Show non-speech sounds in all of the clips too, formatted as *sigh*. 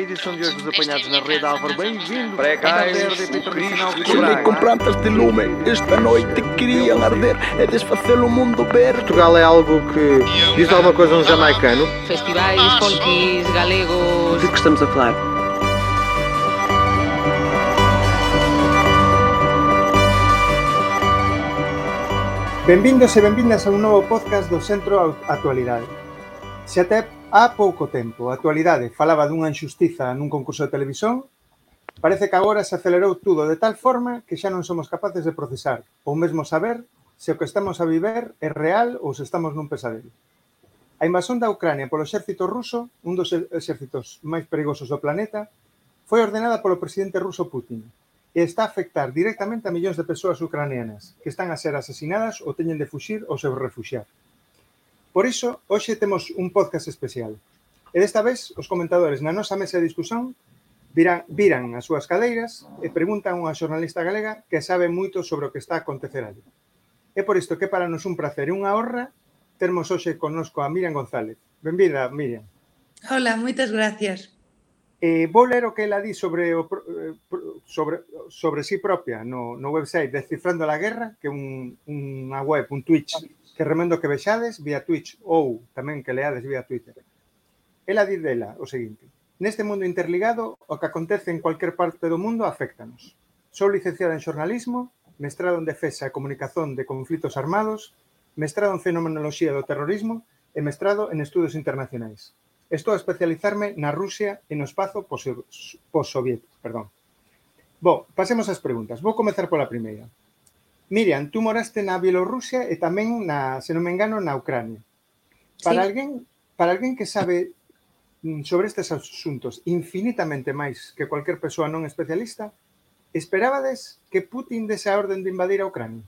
Edição de hoje dos apanhados na rede Álvaro, bem-vindo. Precais, o Cristo com plantas de lume Esta noite queriam arder É desfacer o mundo verde Portugal é algo que diz alguma coisa a um jamaicano. festivais folkis galegos De que estamos a falar? Benvindos e benvindas a un novo podcast do Centro Actualidade. Se até Há pouco tempo, a actualidade, falaba dunha injustiza nun concurso de televisión Parece que agora se acelerou tudo de tal forma que xa non somos capaces de procesar ou mesmo saber se o que estamos a viver é real ou se estamos nun pesadelo. A invasión da Ucrania polo exército ruso, un dos exércitos máis perigosos do planeta, foi ordenada polo presidente ruso Putin e está a afectar directamente a millóns de persoas ucranianas que están a ser asesinadas ou teñen de fuxir ou se refuxiar. Por iso, hoxe temos un podcast especial. E desta vez, os comentadores na nosa mesa de discusión viran, viran as súas cadeiras e preguntan a unha xornalista galega que sabe moito sobre o que está a acontecer ali. É por isto que para nos un placer e unha honra termos hoxe connosco a Miriam González. Benvida, Miriam. Hola, moitas gracias. Eh, vou ler o que ela di sobre o, eh, sobre, sobre si sí propia no, no website Descifrando la Guerra, que é un, unha web, un Twitch que remendo que vexades vía Twitch ou tamén que leades vía Twitter. Ela di dela o seguinte. Neste mundo interligado, o que acontece en cualquier parte do mundo afectanos. Sou licenciada en xornalismo, mestrado en defesa e comunicación de conflitos armados, mestrado en fenomenoloxía do terrorismo e mestrado en estudos internacionais. Estou a especializarme na Rusia e no espazo possoviético. Perdón. Bo, pasemos ás preguntas. Vou comezar pola primeira. Miriam, tú moraste na Bielorrusia e tamén, na, se non me engano, na Ucrania. Para sí. alguén para alguén que sabe mm, sobre estes asuntos infinitamente máis que cualquier persoa non especialista, esperábades que Putin dese a orden de invadir a Ucrania?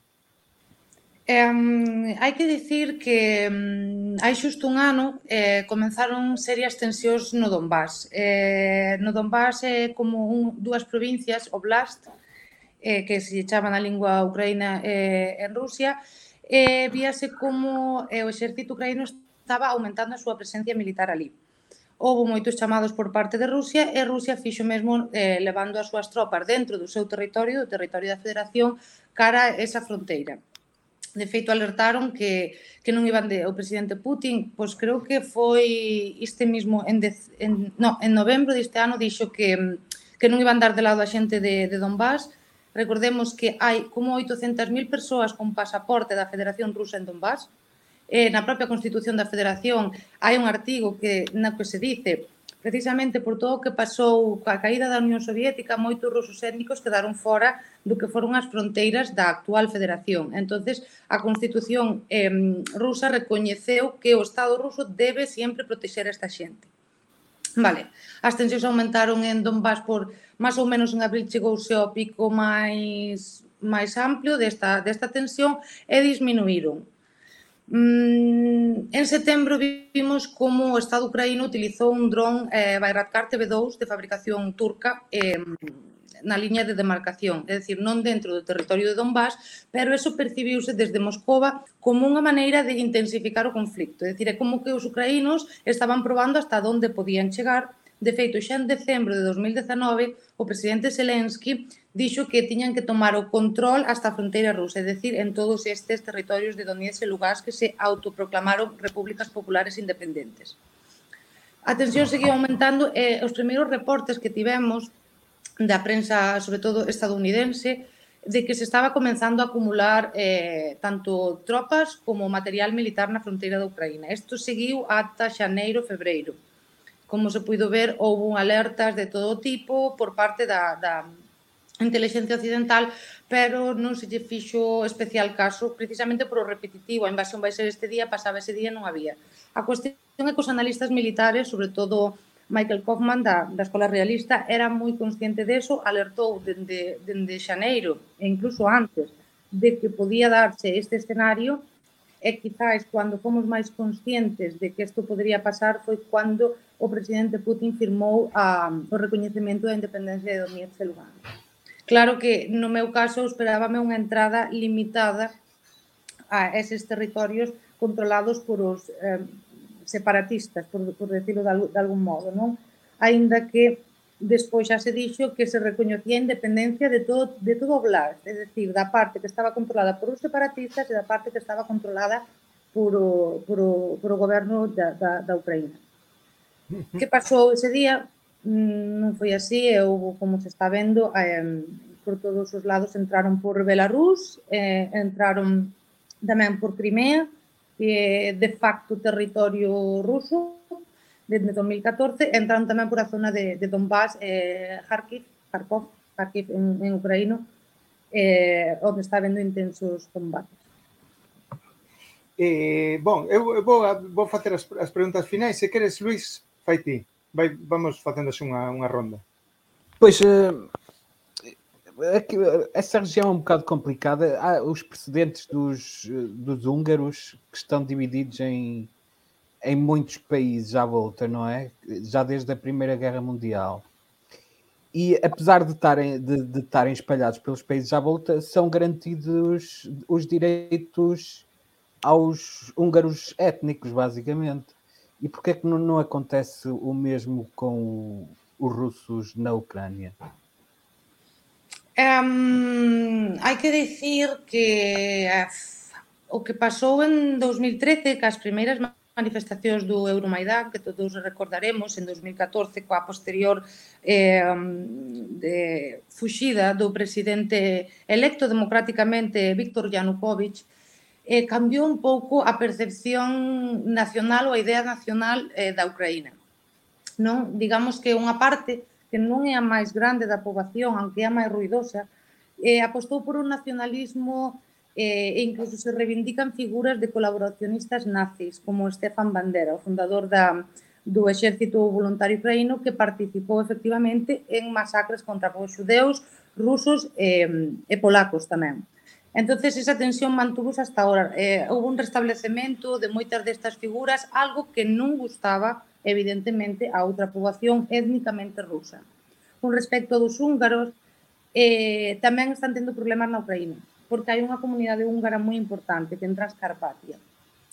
Um, hai que dicir que um, hai xusto un ano eh, comenzaron serias tensións no Donbass. Eh, no Donbass é eh, como un, dúas provincias, Oblast, eh, que se chaman a lingua ucraína eh, en Rusia, eh, víase como eh, o exército ucraíno estaba aumentando a súa presencia militar ali. Houbo moitos chamados por parte de Rusia e Rusia fixo mesmo eh, levando as súas tropas dentro do seu territorio, do territorio da Federación, cara a esa fronteira. De feito, alertaron que, que non iban de, o presidente Putin, pois creo que foi este mismo, en, dez, en, no, en novembro deste ano, dixo que, que non iban dar de lado a xente de, de Donbass, Recordemos que hai como 800.000 persoas con pasaporte da Federación Rusa en Donbass. Eh, na propia Constitución da Federación hai un artigo que na que se dice precisamente por todo o que pasou coa caída da Unión Soviética, moitos rusos étnicos quedaron fora do que foron as fronteiras da actual federación. entonces a Constitución eh, rusa recoñeceu que o Estado ruso debe sempre protexer a esta xente. *laughs* Vale, as tensións aumentaron en Donbass por máis ou menos en abril chegouse ao pico máis máis amplio desta, desta tensión e disminuíron. Mm, en setembro vimos como o Estado ucraíno utilizou un dron eh, Bayraktar TB2 de fabricación turca eh, na liña de demarcación, é dicir, non dentro do territorio de Donbass, pero eso percibiuse desde Moscova como unha maneira de intensificar o conflicto, é dicir, é como que os ucraínos estaban probando hasta onde podían chegar De feito, xa en decembro de 2019, o presidente Zelensky dixo que tiñan que tomar o control hasta a fronteira rusa, é dicir, en todos estes territorios de Donetsk e Lugansk que se autoproclamaron repúblicas populares independentes. A tensión seguía aumentando e os primeiros reportes que tivemos da prensa, sobre todo estadounidense, de que se estaba comenzando a acumular eh, tanto tropas como material militar na fronteira da Ucraína. Isto seguiu ata xaneiro, febreiro. Como se puido ver, houve alertas de todo tipo por parte da, da inteligencia occidental, pero non se lle fixo especial caso, precisamente por o repetitivo, a invasión vai ser este día, pasaba ese día non había. A cuestión é que os analistas militares, sobre todo Michael Kaufman da, da Escola Realista era moi consciente deso, alertou dende, dende Xaneiro e incluso antes de que podía darse este escenario e quizás cando fomos máis conscientes de que isto podría pasar foi cando o presidente Putin firmou a, o recoñecemento da independencia de Donetsk e Lugansk. Claro que no meu caso esperábame unha entrada limitada a eses territorios controlados por os eh, separatistas, por, por decirlo de, algún, de algún modo, non? Ainda que despois xa se dixo que se recoñecía a independencia de todo, de todo o Blas, é dicir, da parte que estaba controlada por os separatistas e da parte que estaba controlada por o, por o, por o goberno da, da, da Ucraína. Que pasou ese día? Mm, non foi así, e houve, como se está vendo, eh, por todos os lados entraron por Belarus, eh, entraron tamén por Crimea, que é de facto territorio ruso desde 2014, entran tamén por a zona de, de Donbass, eh, Kharkiv, Kharkov, Kharkiv en, en ucraíno, eh, onde está vendo intensos combates. Eh, bon, eu vou, vou facer as, as preguntas finais. Se queres, Luis, fai ti. Vai, vamos facéndose unha, unha ronda. Pois, eh, essa região é um bocado complicada. Há os precedentes dos, dos húngaros que estão divididos em em muitos países à volta, não é? Já desde a Primeira Guerra Mundial. E apesar de estarem, de, de espalhados pelos países à volta, são garantidos os direitos aos húngaros étnicos, basicamente. E porquê é que não, não acontece o mesmo com os russos na Ucrânia? Um, hai que dicir que uh, o que pasou en 2013, que as primeiras manifestacións do Euromaidan, que todos recordaremos en 2014 coa posterior eh, de, fuxida do presidente electo democráticamente Víctor Yanukovych, eh, cambiou un pouco a percepción nacional ou a idea nacional eh, da Ucraína. Non? Digamos que unha parte que non é a máis grande da poboación, aunque é a máis ruidosa, eh, apostou por un nacionalismo eh, e incluso se reivindican figuras de colaboracionistas nazis, como Stefan Bandera, o fundador da, do exército voluntario ucraíno que participou efectivamente en masacres contra os xudeus, rusos eh, e polacos tamén. Entonces esa tensión mantuvose hasta ahora. Eh, houve un restablecemento de moitas destas figuras, algo que non gustaba evidentemente, a outra poboación étnicamente rusa. Con respecto dos húngaros, eh, tamén están tendo problemas na Ucraína, porque hai unha comunidade húngara moi importante que entra a Escarpatia.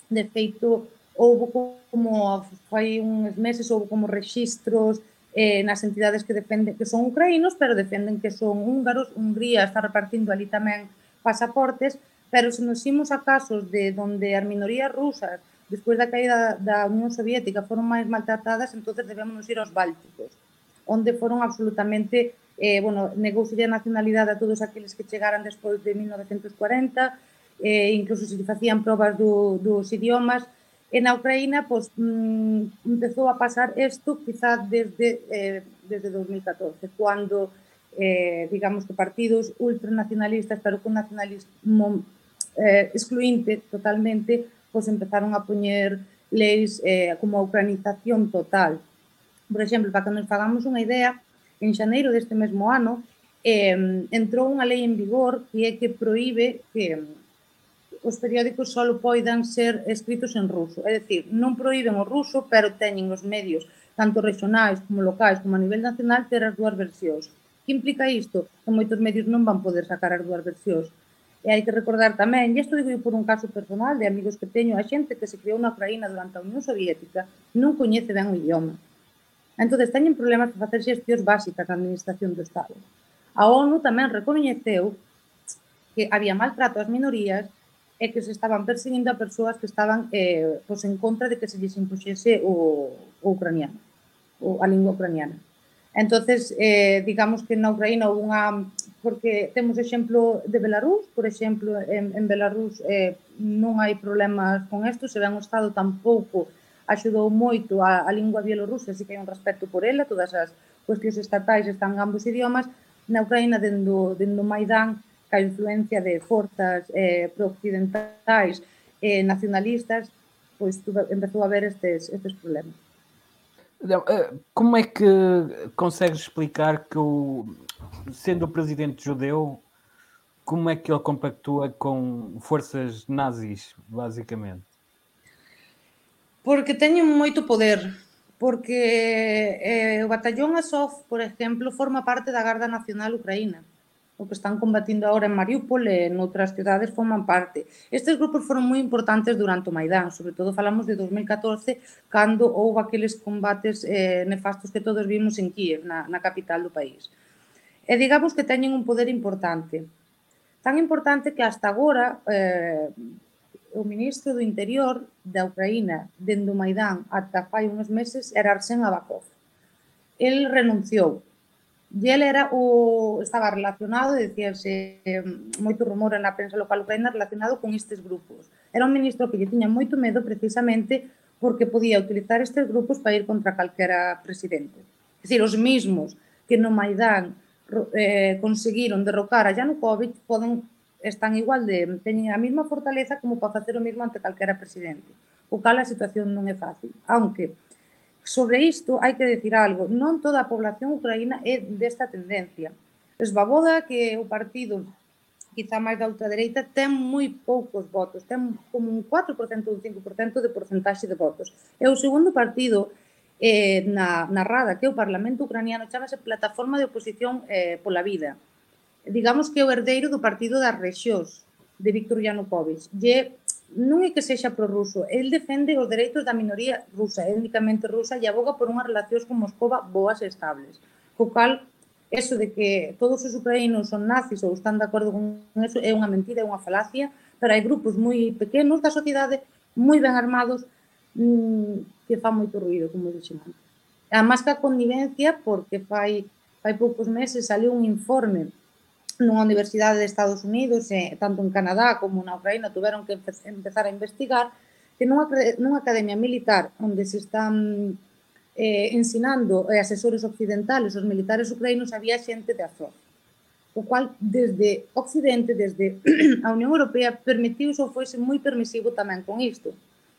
De feito, houve como fai uns meses houve como registros eh, nas entidades que defenden que son ucraínos, pero defenden que son húngaros. Hungría está repartindo ali tamén pasaportes, pero se nos imos a casos de donde as minorías rusas despois da caída da Unión Soviética foron máis maltratadas, entonces debemos ir aos Bálticos, onde foron absolutamente eh, bueno, negouse a nacionalidade a todos aqueles que chegaran despois de 1940, eh, incluso se facían probas do, dos idiomas, en a Ucraína pois, mm, empezou a pasar isto quizá desde, eh, desde 2014, cando eh, digamos que partidos ultranacionalistas, pero con nacionalismo eh, excluinte totalmente, pois empezaron a poñer leis eh, como a ucranización total. Por exemplo, para que nos fagamos unha idea, en xaneiro deste mesmo ano eh, entrou unha lei en vigor que é que proíbe que os periódicos só poidan ser escritos en ruso. É dicir, non proíben o ruso, pero teñen os medios, tanto regionais como locais, como a nivel nacional, ter as dúas versións. Que implica isto? Que moitos medios non van poder sacar as dúas versións. E hai que recordar tamén, e isto digo por un caso personal de amigos que teño, a xente que se creou na Ucraína durante a Unión Soviética non coñece ben o idioma. Entón, teñen problemas para facer xestións básicas na administración do Estado. A ONU tamén recoñeceu que había maltrato ás minorías e que se estaban perseguindo a persoas que estaban eh, pois en contra de que se lles impuxese o, o ucraniano, o, a lingua ucraniana. Entonces, eh, digamos que na Ucraína houve unha porque temos exemplo de Belarus, por exemplo, en, en Belarus eh, non hai problemas con isto, se ben o Estado tampouco axudou moito a, a lingua bielorrusa, así que hai un respeto por ela, todas as cuestións estatais están en ambos idiomas, na Ucraína dendo, dendo Maidán ca influencia de forzas eh, pro-occidentais eh, nacionalistas, pois tuve, empezou a haber estes, estes problemas. Eh, como é que consegues explicar que o, sendo o presidente judeu, como é que ele compactua com forças nazis, basicamente? Porque teñen moito poder, porque eh, o batallón Azov, por exemplo, forma parte da Garda Nacional Ucraína. o que están combatindo agora en Mariupol e noutras cidades forman parte. Estes grupos foron moi importantes durante o Maidán, sobre todo falamos de 2014, cando houve aqueles combates eh, nefastos que todos vimos en Kiev, na, na capital do país. E digamos que teñen un poder importante. Tan importante que hasta agora eh, o ministro do interior da Ucraína, dende o Maidán ata fai uns meses, era Arsen Abakov. El renunciou E ele era o, estaba relacionado, decíase moito rumor na prensa local ucraína relacionado con estes grupos. Era un ministro que lle tiña moito medo precisamente porque podía utilizar estes grupos para ir contra calquera presidente. É dicir, os mismos que no Maidán eh, conseguiron derrocar a Yanukovych poden están igual de teñen a mesma fortaleza como para facer o mesmo ante calquera presidente. O cal a situación non é fácil, aunque Sobre isto hai que decir algo, non toda a población ucraína é desta tendencia. Esvaboda que o partido quizá máis da ultradereita, ten moi poucos votos, ten como un 4% ou un 5% de porcentaxe de votos. E o segundo partido eh, na, na Rada, que é o Parlamento Ucraniano, chamase Plataforma de Oposición eh, pola Vida. Digamos que é o herdeiro do Partido das Rexións, de Viktor Yanukovych. E non é que sexa prorruso, el defende os dereitos da minoría rusa, étnicamente rusa, e aboga por unhas relacións con Moscova boas e estables. Co cal, eso de que todos os ucraínos son nazis ou están de acordo con eso é unha mentira, é unha falacia, pero hai grupos moi pequenos da sociedade, moi ben armados, mm, que fa moito ruido, como dixen antes. A máscara connivencia, porque fai, fai poucos meses saliu un informe nunha universidade de Estados Unidos, e, tanto en Canadá como na Ucraína, tiveron que empezar a investigar, que nunha, nunha academia militar onde se están eh, ensinando eh, asesores occidentales, os militares ucraínos, había xente de Azov. O cual desde Occidente, desde *clears throat* a Unión Europea, permitiu ou foise moi permisivo tamén con isto.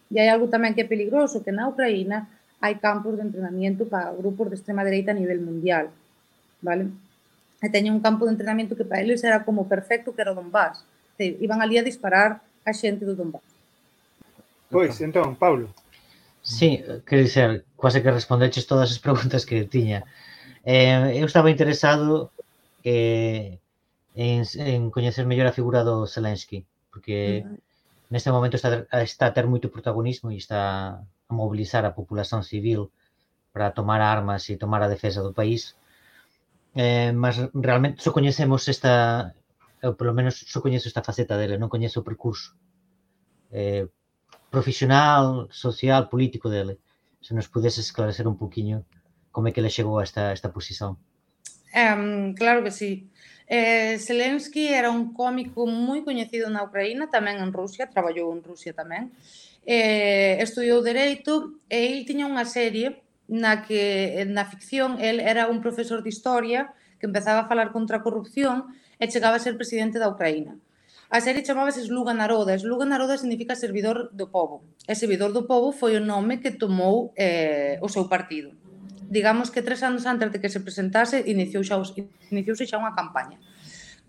E hai algo tamén que é peligroso, que na Ucraína hai campos de entrenamiento para grupos de extrema dereita a nivel mundial. Vale? e teña un campo de entrenamento que para eles era como perfecto que era o Donbass. Iban ali a disparar a xente do Donbass. Pois, entón, Pablo. Sí, quer dizer, quase que respondeches todas as preguntas que tiña. Eh, eu estaba interesado eh, en, en coñecer mellor a figura do Zelensky, porque uh -huh. neste momento está, está a ter moito protagonismo e está a mobilizar a populación civil para tomar armas e tomar a defesa do país Eh, mas realmente só coñecemos esta, eu polo menos só coñezo esta faceta dele, non coñezo o percurso eh, profesional, social, político dele. Se nos pudese esclarecer un poquinho como é que ele chegou a esta, esta posición. Um, claro que sí. Eh, Zelensky era un cómico moi coñecido na Ucraína, tamén en Rusia, traballou en Rusia tamén. Eh, estudiou Dereito e el tiña unha serie na que na ficción el era un profesor de historia que empezaba a falar contra a corrupción e chegaba a ser presidente da Ucraína. A serie chamábase Sluga Naroda. Sluga Naroda significa servidor do povo. E servidor do povo foi o nome que tomou eh, o seu partido. Digamos que tres anos antes de que se presentase, iniciou xa iniciouse xa unha campaña.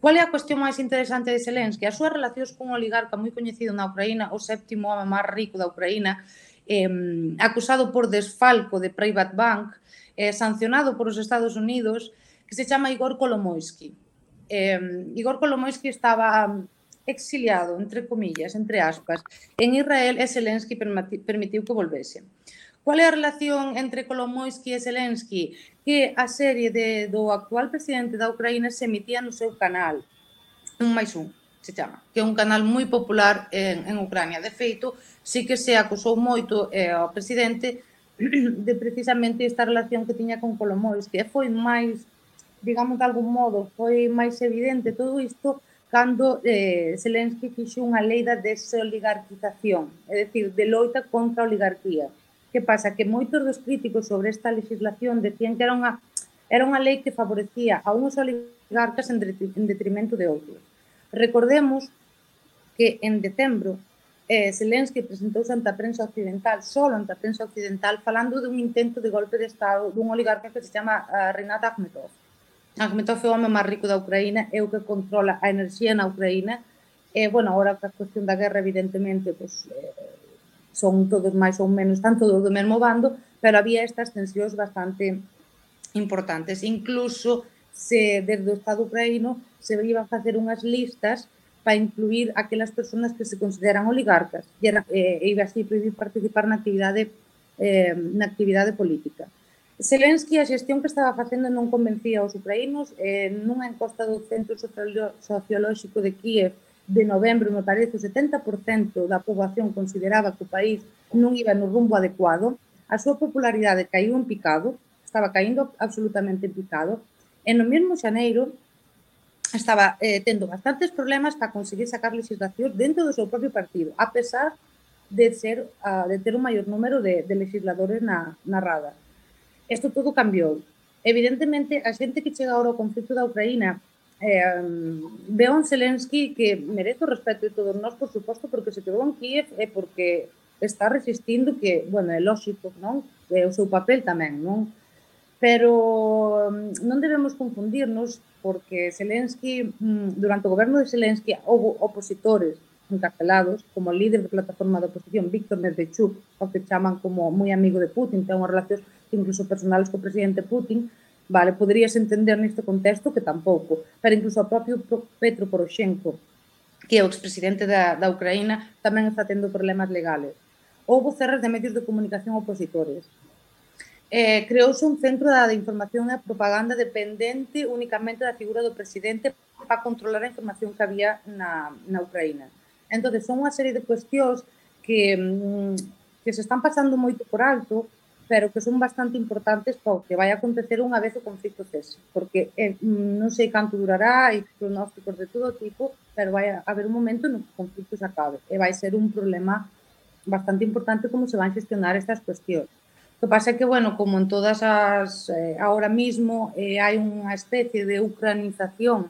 Cual é a cuestión máis interesante de Zelensky? As súas relacións cun oligarca moi coñecido na Ucraína, o séptimo home máis rico da Ucraína, eh, acusado por desfalco de Private Bank, eh, sancionado por os Estados Unidos, que se chama Igor Kolomoisky. Eh, Igor Kolomoisky estaba exiliado, entre comillas, entre aspas, en Israel e Zelensky permitiu que volvese. Cual é a relación entre Kolomoisky e Zelensky? Que a serie de, do actual presidente da Ucraína se emitía no seu canal, un máis un se chama, que é un canal moi popular en, en Ucrania. De feito, sí que se acusou moito eh, ao presidente *clears throat* de precisamente esta relación que tiña con Colomois, que foi máis, digamos de algún modo, foi máis evidente todo isto cando eh, Zelensky fixou unha lei da desoligarquización, é dicir, de loita contra a oligarquía. Que pasa? Que moitos dos críticos sobre esta legislación decían que era unha, era unha lei que favorecía a uns oligarcas en detrimento de outros Recordemos que en decembro eh, Zelensky presentouse ante a prensa occidental, solo ante a prensa occidental, falando dun intento de golpe de Estado dun oligarca que se chama eh, uh, Renat Akhmetov. Akhmetov é o home máis rico da Ucraína, é o que controla a enerxía na Ucraína, e, eh, bueno, agora a cuestión da guerra, evidentemente, pues, eh, son todos máis ou menos, están todos do mesmo bando, pero había estas tensións bastante importantes. Incluso se desde o Estado ucraíno se iban facer unhas listas para incluir aquelas persoas que se consideran oligarcas. E, era, eh, e iba así prohibir participar na actividade eh, na actividade política. Zelensky a xestión que estaba facendo non convencía aos ucraínos eh, nunha encosta do Centro Sociolóxico de Kiev de novembro, me parece, o 70% da poboación consideraba que o país non iba no rumbo adecuado, a súa popularidade caiu en picado, estaba caindo absolutamente en picado, E no mesmo xaneiro estaba eh, tendo bastantes problemas para conseguir sacar legislación dentro do seu propio partido, a pesar de ser uh, de ter un maior número de, de legisladores na, na rada. Isto todo cambiou. Evidentemente, a xente que chega agora ao conflito da Ucraína eh, ve un Zelensky que merece o respeto de todos nós, por suposto, porque se quedou en Kiev e porque está resistindo que, bueno, é lógico, non? É o seu papel tamén, non? pero mm, non debemos confundirnos porque Zelensky, mm, durante o goberno de Zelensky, houve opositores encarcelados, como o líder da plataforma de oposición, Víctor Medvedchuk, o que chaman como moi amigo de Putin, ten unhas relacións incluso personales co presidente Putin, vale, poderías entender neste contexto que tampouco, pero incluso o propio Petro Poroshenko, que é o expresidente da, da Ucraína, tamén está tendo problemas legales. Houve cerras de medios de comunicación opositores eh, creouse un centro da de información e propaganda dependente únicamente da figura do presidente para controlar a información que había na, na Ucraína. Entón, son unha serie de cuestións que, mm, que se están pasando moito por alto, pero que son bastante importantes para o que vai acontecer unha vez o conflito cese, porque eh, mm, non sei canto durará, e pronósticos de todo tipo, pero vai haber un momento no que o conflito se acabe, e vai ser un problema bastante importante como se van gestionar estas cuestións que pasa é que, bueno, como en todas as... Eh, ahora mismo eh, hai unha especie de ucranización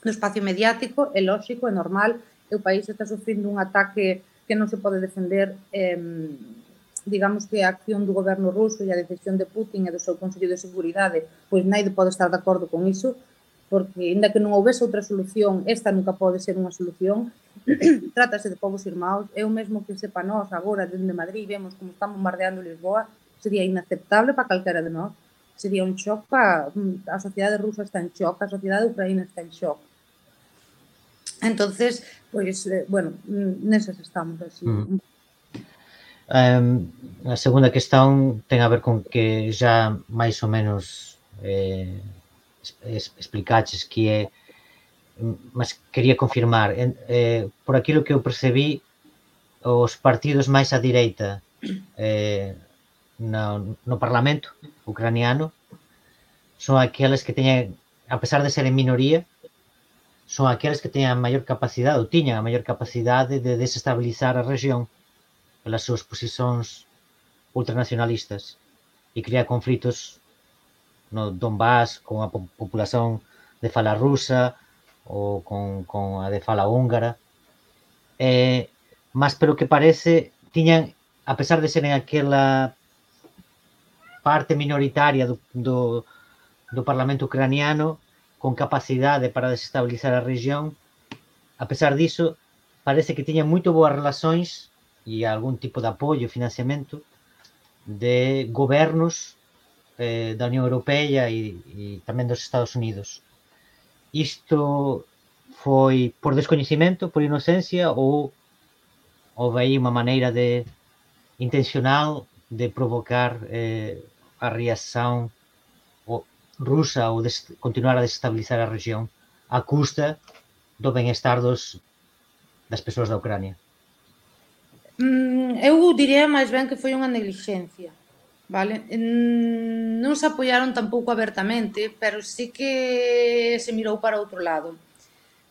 do espacio mediático, é lógico, é normal, que o país está sufrindo un ataque que non se pode defender eh, digamos que a acción do goberno ruso e a decisión de Putin e do seu Consello de Seguridade, pois naide pode estar de acordo con iso, porque inda que non houvese outra solución, esta nunca pode ser unha solución. *clears throat* Trátase de povos irmãos, é o mesmo que sepa nós agora dende Madrid, vemos como están bombardeando Lisboa, sería inaceptable para calquera de nós, sería un choc para mm, a sociedade rusa está en choc, a sociedade ucraína está en choc. Entonces, pois, pues, bueno, mm, neses estamos así. Mm. Um, a segunda questão ten a ver con que já máis ou menos eh, es, explicaches que é mm, mas quería confirmar eh, por aquilo que eu percebí os partidos máis á direita eh, no, Parlamento ucraniano son aqueles que teñen, a pesar de ser en minoría, son aqueles que teñen a maior capacidade, ou tiñan a maior capacidade de desestabilizar a región pelas súas posicións ultranacionalistas e crear conflitos no Donbass con a populación de fala rusa ou con, con a de fala húngara. Eh, mas pelo que parece, tiñan, a pesar de serem aquela parte minoritaria do, do, do Parlamento ucraniano con capacidade para desestabilizar a región, a pesar diso, parece que tiña moito boas relações e algún tipo de apoio, financiamento de gobernos eh, da Unión Europea e, e tamén dos Estados Unidos. Isto foi por descoñecimento, por inocencia ou houve aí unha maneira de intencional de provocar eh, a reação rusa ou continuar a desestabilizar a región a custa do benestar dos, das persoas da Ucrania? Mm, eu diría máis ben que foi unha negligencia. Vale? Non se apoiaron tampouco abertamente, pero sí que se mirou para outro lado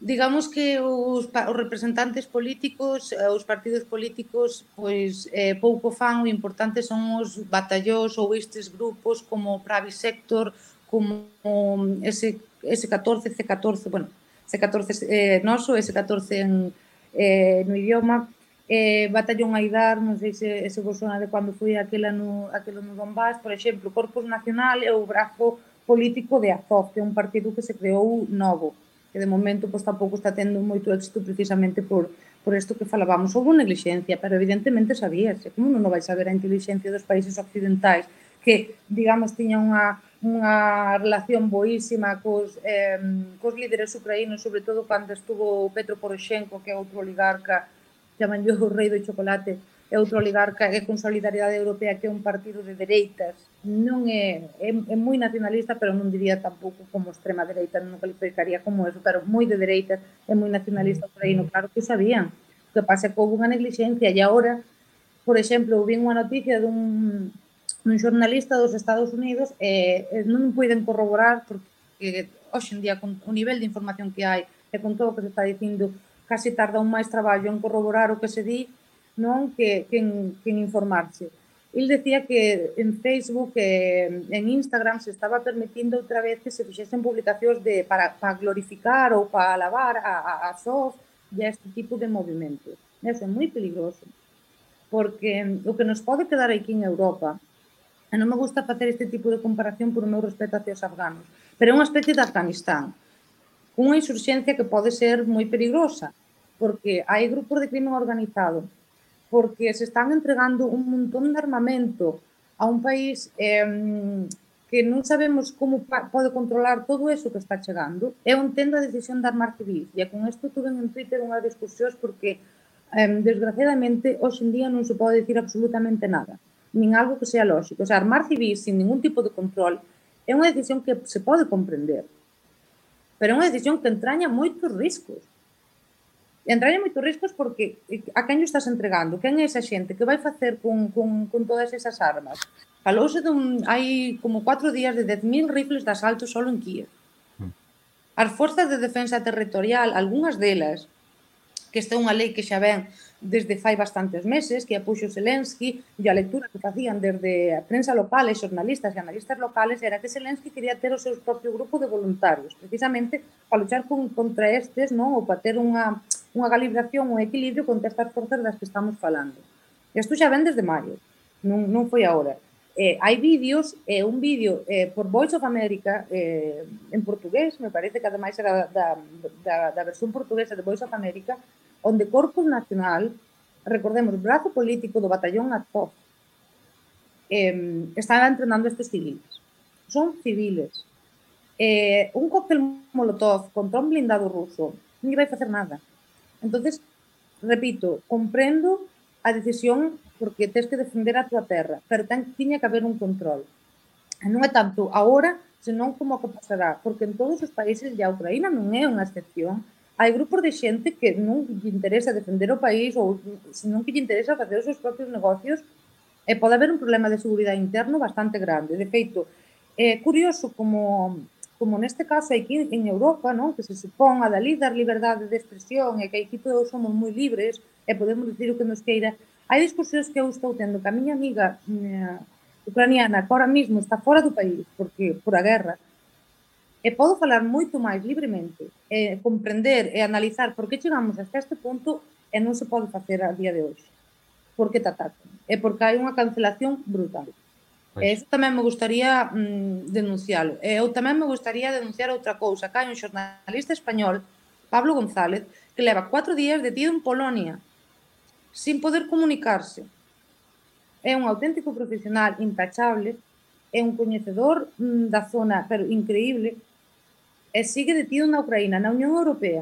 digamos que os, os representantes políticos, eh, os partidos políticos, pois eh, pouco fan, o importante son os batallós ou estes grupos como Pravi Sector, como mm, ese, ese 14, C14, bueno, C14 eh, noso, ese 14 en, eh, no idioma, eh, Batallón Aidar, non sei se, se vos sona de cando foi aquela no, aquela no Donbass, por exemplo, Corpus Nacional é o brazo político de Azov, que é un partido que se creou novo que de momento pois, tampouco está tendo moito éxito precisamente por, por isto que falábamos. Houve negligencia, pero evidentemente sabíase. Como non vai saber a inteligencia dos países occidentais que, digamos, tiña unha, unha relación boísima cos, eh, cos líderes ucraínos, sobre todo cando estuvo Petro Poroshenko, que é outro oligarca, chaman o rei do chocolate, é outro oligarca é con solidaridade Europea que é un partido de dereitas. Non é, é, é moi nacionalista pero non diría tampouco como extrema dereita non calificaría como eso, pero moi de dereitas é moi nacionalista ucraíno, claro que sabían. O que pasa é que houve unha negligencia e agora, por exemplo, vi unha noticia dun, dun xornalista dos Estados Unidos e, e non poden corroborar porque hoxe en día con o nivel de información que hai e con todo o que se está dicindo case tarda un máis traballo en corroborar o que se di non que, que, en, que en informarse. El decía que en Facebook e en Instagram se estaba permitindo outra vez que se fixesen publicacións de, para, para glorificar ou para alabar a, a, a SOS e a este tipo de movimentos. Eso é moi peligroso, porque o que nos pode quedar aquí en Europa, e non me gusta facer este tipo de comparación por o meu respeto hacia os afganos, pero é unha especie de Afganistán, unha insurxencia que pode ser moi peligrosa, porque hai grupos de crimen organizado porque se están entregando un montón de armamento a un país eh, que non sabemos como pode controlar todo eso que está chegando. Eu entendo a decisión de armar civil, e con isto tuve en Twitter unha discusión porque eh, desgraciadamente, hoxe en día non se pode dicir absolutamente nada, nin algo que sea lógico. O sea, armar civil sin ningún tipo de control é unha decisión que se pode comprender, pero é unha decisión que entraña moitos riscos entraña moitos riscos porque eh, a quen o estás entregando? Quen é esa xente? Que vai facer con, con, con todas esas armas? Falouse dun, hai como 4 días de 10.000 rifles de asalto solo en Kiev. Hmm. As forzas de defensa territorial, algunhas delas, que esta é unha lei que xa ven desde fai bastantes meses, que a puxo Zelensky e a lectura que facían desde a prensa local e xornalistas e analistas locales era que Zelensky quería ter o seu propio grupo de voluntarios, precisamente para luchar con, contra estes, non? ou para ter unha, unha calibración, un equilibrio con estas forzas das que estamos falando. Isto xa ven desde maio, non, non foi agora. Eh, hai vídeos, eh, un vídeo eh, por Voice of America, eh, en portugués, me parece que ademais era da, da, da versión portuguesa de Voice of America, onde Corpus Nacional, recordemos, brazo político do batallón Atov, eh, están entrenando estes civiles. Son civiles. Eh, un cóctel molotov contra un blindado ruso non vai facer nada Entonces, repito, comprendo a decisión porque tens que defender a tua terra, pero ten, tiña que haber un control. E non é tanto agora, senón como que pasará, porque en todos os países e a Ucraína non é unha excepción. Hai grupos de xente que non lle interesa defender o país ou senón que lle interesa facer os seus propios negocios e pode haber un problema de seguridade interno bastante grande. De feito, é curioso como como neste caso aquí en Europa, non? que se supón a dali dar liberdade de expresión e que aquí todos somos moi libres e podemos dicir o que nos queira. Hai discusións que eu estou tendo que a miña amiga eh, ucraniana que ahora mismo está fora do país porque por a guerra e podo falar moito máis libremente e comprender e analizar por que chegamos hasta este punto e non se pode facer a día de hoxe porque te atacan e porque hai unha cancelación brutal Pois. Eso tamén me gustaría mm, denuncialo. E eu tamén me gustaría denunciar outra cousa, que hai un xornalista español, Pablo González, que leva cuatro días detido en Polonia, sin poder comunicarse. É un auténtico profesional intachable, é un coñecedor mm, da zona, pero increíble, e sigue detido na Ucraína, na Unión Europea.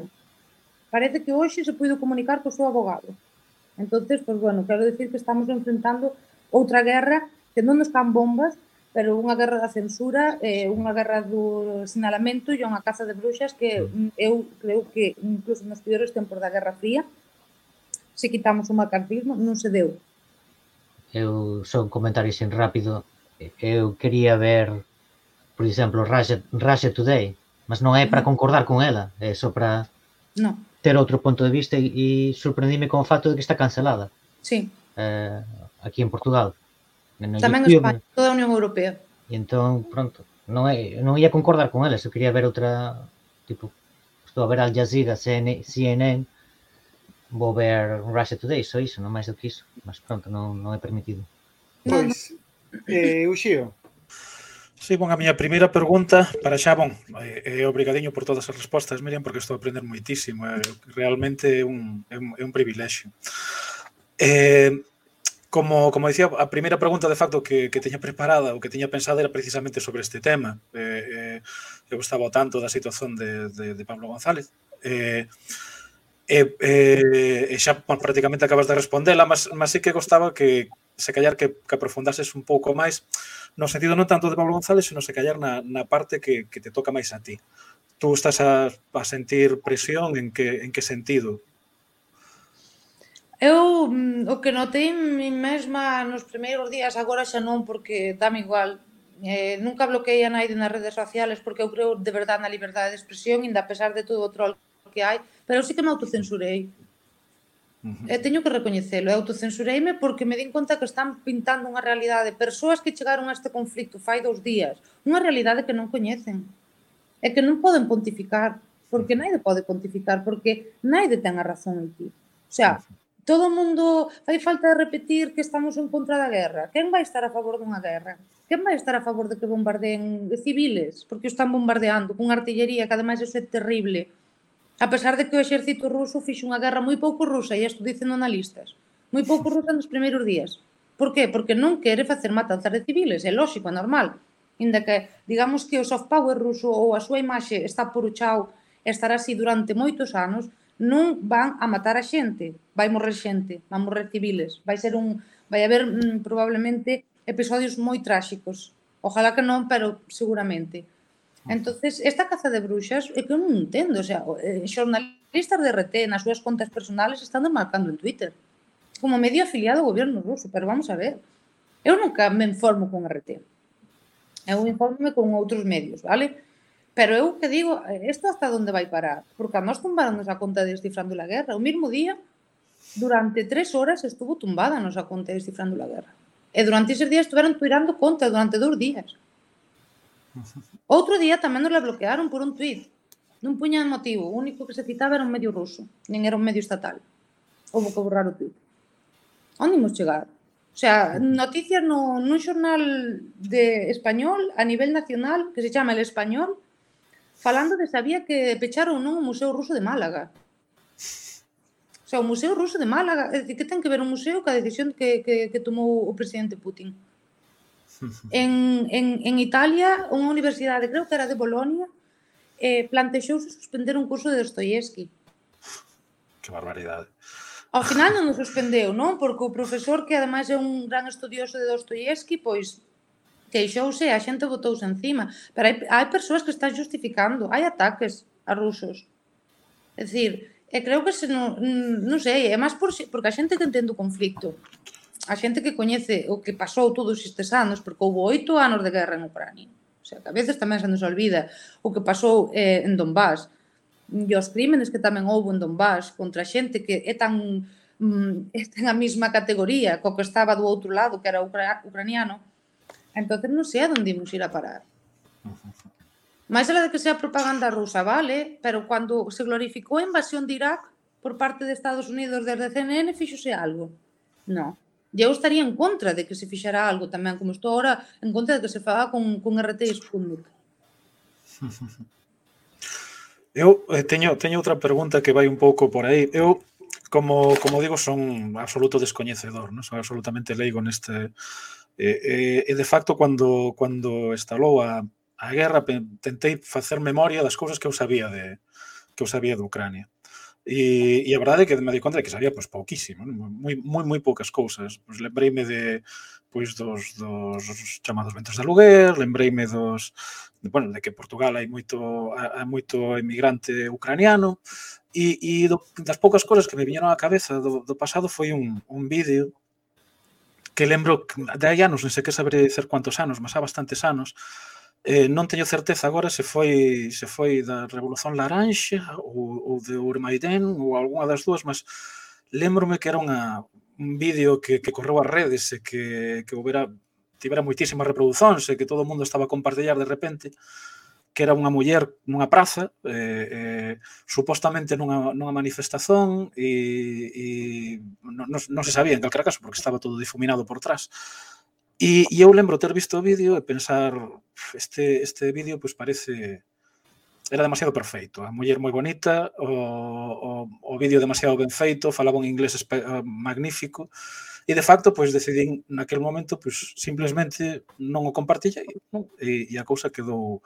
Parece que hoxe se puido comunicar co seu abogado. Entonces, pois, pues, bueno, quero decir que estamos enfrentando outra guerra que non nos can bombas, pero unha guerra da censura, eh, unha guerra do sinalamento e unha caza de bruxas que mm. Mm, eu creo que incluso nos piores tempos da Guerra Fría se quitamos o macartismo non se deu. Eu son comentarios en rápido. Eu quería ver, por exemplo, Russia, Russia Today, mas non é para concordar con ela, é só para no. ter outro punto de vista e, e sorprendime con o fato de que está cancelada. Sí. Eh, aquí en Portugal Tamén YouTube, España, toda a Unión Europea. E entón, pronto, non, é, non ia concordar con eles, eu quería ver outra, tipo, estou a ver Al Jazeera, CNN, CNN vou ver Russia Today, só iso, non máis do que iso, mas pronto, non, non é permitido. Pois, eh, Uxío, Sí, bon, a miña primeira pergunta para xa, bon, é é obrigadiño por todas as respostas, Miriam, porque estou a aprender moitísimo, é, realmente é un, é un, é un privilexio. Eh, Como, como dicía, a primeira pregunta de facto que, que teña preparada ou que teña pensada era precisamente sobre este tema. Eh, eh, eu estaba ao tanto da situación de, de, de Pablo González. Eh, eh, eh, xa bueno, prácticamente acabas de respondela, mas, mas sí que gostaba que, se callar que, que aprofundases un pouco máis no sentido non tanto de Pablo González, sino se callar na, na parte que, que te toca máis a ti. Tú estás a, a sentir presión en que, en que sentido? Eu mm, o que notei mi mesma nos primeiros días, agora xa non porque dame igual, eh, nunca bloqueei a naide nas redes sociales porque eu creo de verdade na liberdade de expresión, ainda a pesar de todo o troll que hai, pero eu sí que me autocensurei. Uh -huh. E teño que recoñecelo, eu autocensureime porque me din conta que están pintando unha realidade de persoas que chegaron a este conflicto fai dous días, unha realidade que non coñecen e que non poden pontificar, porque naide pode pontificar, porque naide ten a razón en ti. O sea, todo o mundo fai falta repetir que estamos en contra da guerra. Quen vai estar a favor dunha guerra? Quen vai estar a favor de que bombardeen civiles? Porque os están bombardeando con artillería, que ademais é terrible. A pesar de que o exército ruso fixe unha guerra moi pouco rusa, e isto dicen analistas, moi pouco rusa nos primeiros días. Por qué? Porque non quere facer matanzas de civiles, é lógico, é normal. Inda que, digamos que o soft power ruso ou a súa imaxe está por o chao, estará así durante moitos anos, non van a matar a xente, vai morrer xente, van morrer civiles, vai ser un vai haber mm, probablemente episodios moi tráxicos. Ojalá que non, pero seguramente. Entonces, esta caza de bruxas é que eu non entendo, o sea, eh, xornalistas de RT nas súas contas personales están desmarcando en Twitter como medio afiliado ao goberno ruso, pero vamos a ver. Eu nunca me informo con RT. Eu informo con outros medios, vale? Pero eu que digo, eh, isto hasta onde vai parar? Porque a nós tumbaron a conta de Descifrando la Guerra. O mismo día, durante tres horas, estuvo tumbada a nosa conta de Descifrando la Guerra. E durante eses días estuveron tirando conta durante dous días. *laughs* Outro día tamén nos la bloquearon por un tweet. Non puñan motivo. O único que se citaba era un medio ruso. Nen era un medio estatal. Houve que borrar o tweet. Onde imos chegar? O sea, noticias no, nun xornal de español a nivel nacional que se chama El Español falando de sabía que pecharon non o Museo Ruso de Málaga. O sea, o Museo Ruso de Málaga, é dicir, que ten que ver un museo ca decisión que, que, que tomou o presidente Putin. *laughs* En, en, en Italia, unha universidade, creo que era de Bolonia, eh, plantexouse suspender un curso de Dostoyevsky. Que barbaridade. Ao final non o suspendeu, non? Porque o profesor, que ademais é un gran estudioso de Dostoyevsky, pois queixouse e a xente votouse encima. Pero hai, hai persoas que están justificando, hai ataques a rusos. É dicir, e eh, creo que se non, mm, non sei, eh, é máis por, porque a xente que entende o conflicto, a xente que coñece o que pasou todos estes anos, porque houve oito anos de guerra en Ucrania. O sea, que a veces tamén se nos olvida o que pasou eh, en Donbass e os crímenes que tamén houve en Donbass contra xente que é tan mm, *laughs* é a mesma categoría co que estaba do outro lado, que era ucra ucraniano, Entonces non sei a onde imos ir a parar. Mais a de que sea propaganda rusa, vale? Pero cando se glorificou a invasión de Irak por parte de Estados Unidos desde CNN, fixose algo? Non. E eu estaría en contra de que se fixara algo tamén, como estou agora en contra de que se faga con, con RT e Sputnik. *laughs* Eu eh, teño, teño outra pregunta que vai un pouco por aí. Eu como, como digo, son absoluto descoñecedor, ¿no? son absolutamente leigo neste... E, e, de facto, cando, cando estalou a, a guerra, tentei facer memoria das cousas que eu sabía de que eu sabía de Ucrania. E, e a verdade é que me dei conta de que sabía pois, pouquísimo, moi, moi, moi poucas cousas. Pois, lembrei-me de, pois dos, dos chamados ventos de aluguer, lembrei-me dos de, bueno, de que Portugal hai moito hai moito emigrante ucraniano, E, e do, das poucas cousas que me viñeron á cabeza do, do pasado foi un, un vídeo que lembro de hai anos, non sei que sabré dizer cuantos anos, mas há bastantes anos, eh, non teño certeza agora se foi se foi da Revolución Laranxa ou, ou de Urmaidén ou algunha das dúas, mas lembrome que era unha, un vídeo que, que correu as redes e que, que houbera tivera moitísimas reproduccións e que todo o mundo estaba a compartillar de repente que era unha muller nunha praza, eh, eh, supostamente nunha, nunha manifestación e, e non, non se sabía en calquera caso porque estaba todo difuminado por trás. E, e eu lembro ter visto o vídeo e pensar este, este vídeo pois parece era demasiado perfeito, a muller moi bonita, o, o, o vídeo demasiado ben feito, falaba un inglés eh, magnífico, e de facto, pois decidín naquel momento, pois simplemente non o compartillei, non? E, e a cousa quedou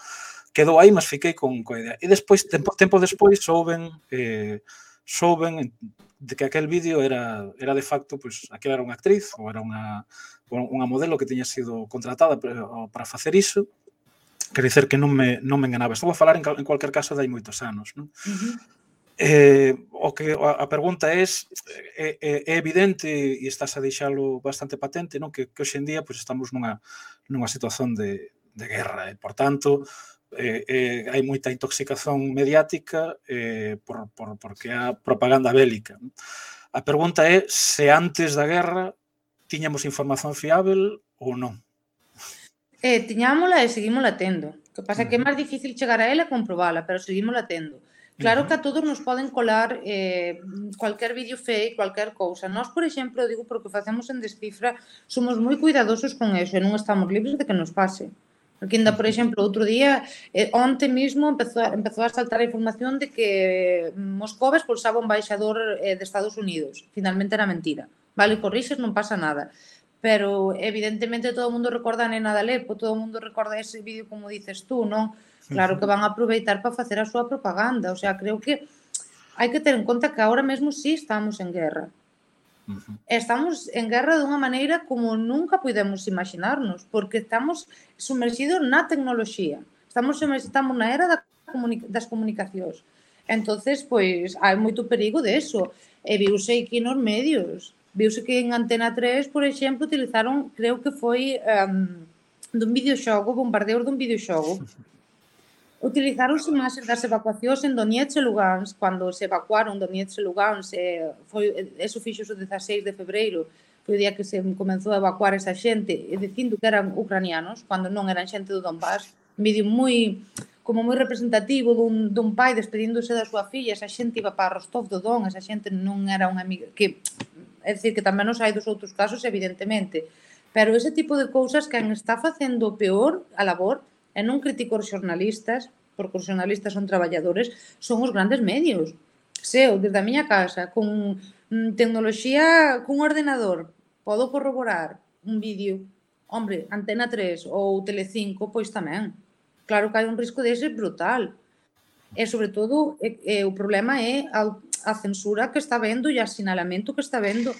quedou aí, mas fiquei con coa idea. E despois, tempo, tempo despois, souben eh, souben de que aquel vídeo era era de facto, pois, pues, aquela era unha actriz ou era unha unha modelo que tiña sido contratada para para facer iso. Quer dizer que non me non me enganaba. Estou a falar en, en cualquier caso dai moitos anos, non? Uh -huh. Eh, o que a pregunta é é, é evidente e estás a deixalo bastante patente, non? Que que hoxe en día pois pues, estamos nunha nunha situación de de guerra e, por tanto, eh, eh, hai moita intoxicación mediática eh, por, por, porque há propaganda bélica. A pregunta é se antes da guerra tiñamos información fiável ou non. Eh, tiñámola e seguímola tendo. O que pasa é que é máis difícil chegar a ela e comprobala, pero seguímola tendo. Claro que a todos nos poden colar eh, cualquier vídeo fake, cualquier cousa. Nós, por exemplo, digo porque facemos en Descifra, somos moi cuidadosos con eso e non estamos libres de que nos pase. Uh Porque ainda, por exemplo, outro día, eh, onte mesmo empezou, a, empezou a saltar a información de que Moscova expulsaba un baixador eh, de Estados Unidos. Finalmente era mentira. Vale, corrixes, non pasa nada. Pero, evidentemente, todo o mundo recorda a Nena da todo o mundo recorda ese vídeo como dices tú, non? Claro que van a aproveitar para facer a súa propaganda. O sea, creo que hai que ter en conta que agora mesmo sí estamos en guerra. Uh -huh. Estamos en guerra dunha maneira como nunca podemos imaginarnos, porque estamos sumergidos na tecnoloxía. Estamos estamos na era da comuni das comunicacións. Entonces, pois, hai moito perigo de eso. E viuse aquí nos medios. Viuse que en Antena 3, por exemplo, utilizaron, creo que foi um, dun videoxogo, bombardeos dun videoxogo. *laughs* Utilizaronse imaxes das evacuacións en Donetsk e Lugansk, cando se evacuaron Donetsk e Lugansk, eh, foi, eso fixo o 16 de febreiro, foi o día que se comenzou a evacuar esa xente, e dicindo que eran ucranianos, cando non eran xente do Donbass, un vídeo moi como moi representativo dun, dun pai despedíndose da súa filla, esa xente iba para Rostov do Don, esa xente non era unha amiga, que, é dicir, que tamén nos hai dos outros casos, evidentemente, pero ese tipo de cousas que está facendo peor a labor, E non critico os xornalistas, porque os xornalistas son traballadores, son os grandes medios. Seu, desde a miña casa, con mm, tecnoloxía, cun ordenador, podo corroborar un vídeo, hombre, Antena 3 ou Telecinco, pois tamén. Claro que hai un risco dese brutal. E, sobre todo, e, e, o problema é a, a censura que está vendo e a sinalamento que está vendo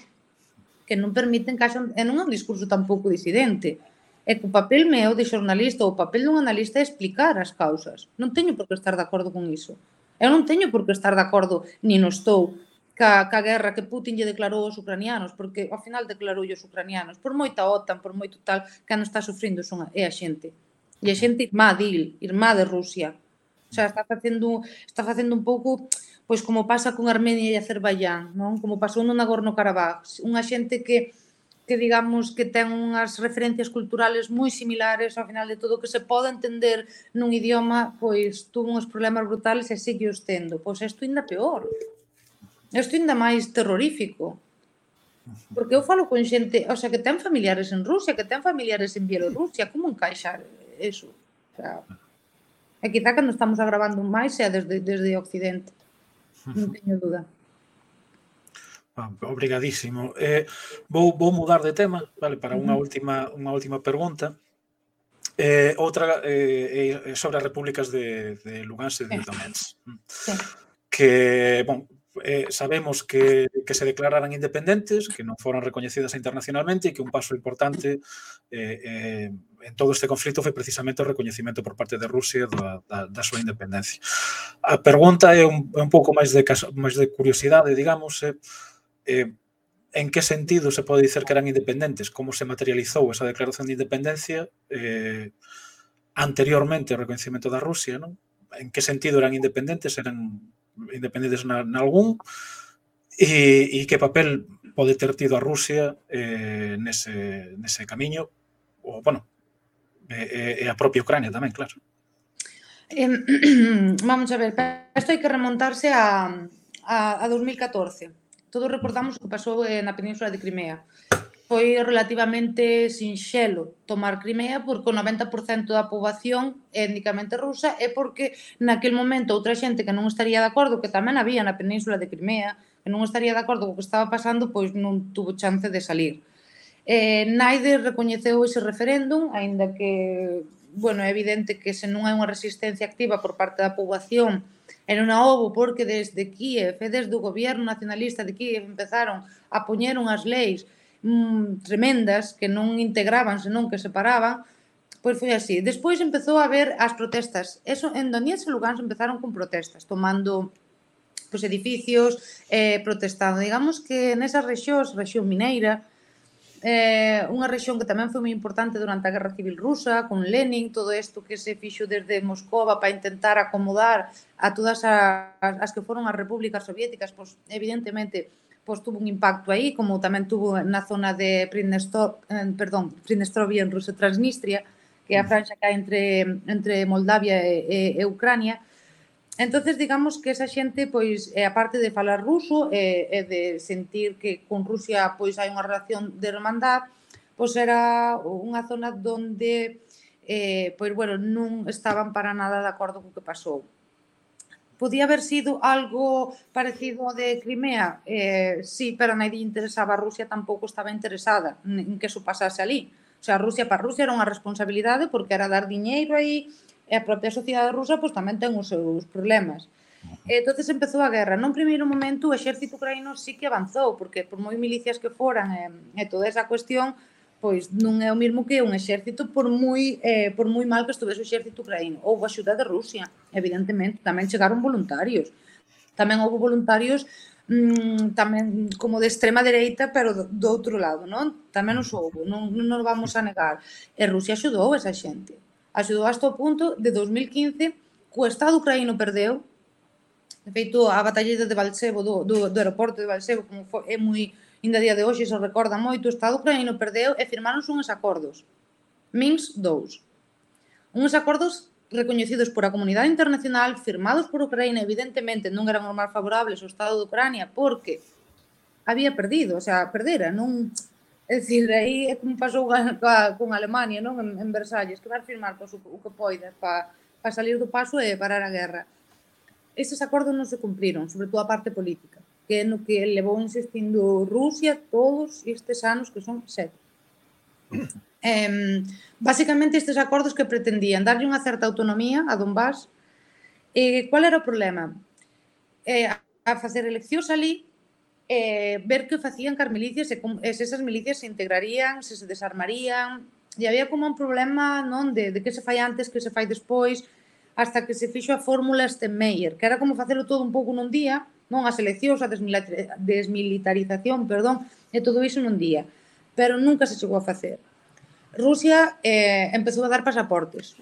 que non permiten que haxa, e non é un discurso tampouco disidente, é que o papel meu de xornalista ou o papel dun analista é explicar as causas. Non teño por que estar de acordo con iso. Eu non teño por que estar de acordo, ni non estou, ca, ca guerra que Putin lle declarou aos ucranianos, porque ao final declarou os ucranianos, por moita OTAN, por moito tal, que non está sufrindo son a, é a xente. E a xente irmá dil, irmá de Rusia. O sea, está facendo, está facendo un pouco pois como pasa con Armenia e Azerbaiyán, non? Como pasou no Nagorno-Karabaj, unha xente que que digamos que ten unhas referencias culturales moi similares, ao final de todo que se pode entender nun idioma, pois tuvo uns problemas brutales e sigue os tendo. Pois isto ainda peor. Isto ainda máis terrorífico. Porque eu falo con xente, o sea, que ten familiares en Rusia, que ten familiares en Bielorrusia, como encaixar eso? O sea, e quizá cando estamos agravando máis sea desde, desde Occidente. Non teño dúda. Ah, obrigadísimo. Eh, vou, vou mudar de tema, vale, para unha última unha última pregunta. Eh, outra eh, eh, sobre as repúblicas de, de Lugansk e de Donetsk. Sí. Que, bon, eh, sabemos que, que se declararan independentes, que non foron recoñecidas internacionalmente e que un paso importante eh, eh, en todo este conflito foi precisamente o recoñecimento por parte de Rusia da, da, da súa independencia. A pergunta é un, un pouco máis de, máis de curiosidade, digamos, eh, eh, en que sentido se pode dicer que eran independentes, como se materializou esa declaración de independencia eh, anteriormente ao reconhecimento da Rusia, non? En que sentido eran independentes, eran independentes na, na algún, e, e que papel pode ter tido a Rusia eh, nese, nese camiño, ou, bueno, e, e a propia Ucrania tamén, claro. Eh, *clears throat* vamos a ver, isto hai que remontarse a, a, a 2014 todos recordamos o que pasou eh, na península de Crimea. Foi relativamente sinxelo tomar Crimea porque o 90% da poboación é étnicamente rusa e porque naquel momento outra xente que non estaría de acordo, que tamén había na península de Crimea, que non estaría de acordo co que estaba pasando, pois non tuvo chance de salir. Eh, Naide recoñeceu ese referéndum, aínda que bueno, é evidente que se non hai unha resistencia activa por parte da poboación en unha houve porque desde Kiev e desde o goberno nacionalista de Kiev empezaron a poñer unhas leis mm, tremendas que non integraban, senón que separaban, pois foi así. Despois empezou a haber as protestas. Eso en Donetsk e Lugansk empezaron con protestas, tomando pois, edificios, eh, protestando. Digamos que nesas rexións, rexión mineira, eh, unha rexión que tamén foi moi importante durante a Guerra Civil Rusa, con Lenin, todo isto que se fixo desde Moscova para intentar acomodar a todas as, as que foron as repúblicas soviéticas, pois, evidentemente, pois tuvo un impacto aí, como tamén tuvo na zona de Pridnestor, eh, perdón, Pridnestrovia en Rusia Transnistria, que é a mm. franxa que hai entre, entre Moldavia e, e, e Ucrania, Entonces, digamos que esa xente, pois, eh, aparte de falar ruso e eh, de sentir que con Rusia pois hai unha relación de hermandad, pois era unha zona donde eh, pois, bueno, non estaban para nada de acordo co que pasou. Podía haber sido algo parecido de Crimea, eh, sí, pero a nadie interesaba a Rusia, tampouco estaba interesada en que eso pasase ali. O sea, Rusia para Rusia era unha responsabilidade porque era dar diñeiro aí, e a propia sociedade rusa pois, tamén ten os seus problemas. E entonces empezou a guerra. Non primeiro momento o exército ucraíno sí que avanzou, porque por moi milicias que foran e, e toda esa cuestión, pois non é o mesmo que un exército por moi eh, por moi mal que estuvese o exército ucraíno. Houve axuda de Rusia, evidentemente, tamén chegaron voluntarios. Tamén houve voluntarios mmm, tamén como de extrema dereita, pero do, do outro lado, non? Tamén os houve, non, non nos vamos a negar. E Rusia axudou esa xente axudou hasta o punto de 2015 que o Estado ucraíno perdeu de feito a batalla de Valsevo do, do, do aeroporto de Valsevo como foi, é moi ainda día de hoxe se recorda moito o Estado ucraíno perdeu e firmaronse uns acordos. Minsk 2 uns acordos recoñecidos por a comunidade internacional, firmados por Ucraína, evidentemente non eran os máis favorables ao Estado de Ucrania, porque había perdido, o sea, perdera, non É dicir, aí é como pasou *laughs* con, con Alemania, non? En, en Versalles, que vas firmar pois, o, o que poidas para pa salir do paso e parar a guerra. Estes acordos non se cumpriron, sobre todo a parte política, que é no que levou insistindo Rusia todos estes anos, que son sete. *coughs* Eh, basicamente estes acordos que pretendían darlle unha certa autonomía a Donbass, e eh, cual era o problema? Eh, a facer eleccións ali eh, ver que facían carmelicias milicias, e, e se esas milicias se integrarían, se se desarmarían, e había como un problema non de, de que se fai antes, que se fai despois, hasta que se fixo a fórmula Steinmeier, que era como facelo todo un pouco nun día, non as eleccións, a desmilitarización, perdón, e todo iso nun día, pero nunca se chegou a facer. Rusia eh, empezou a dar pasaportes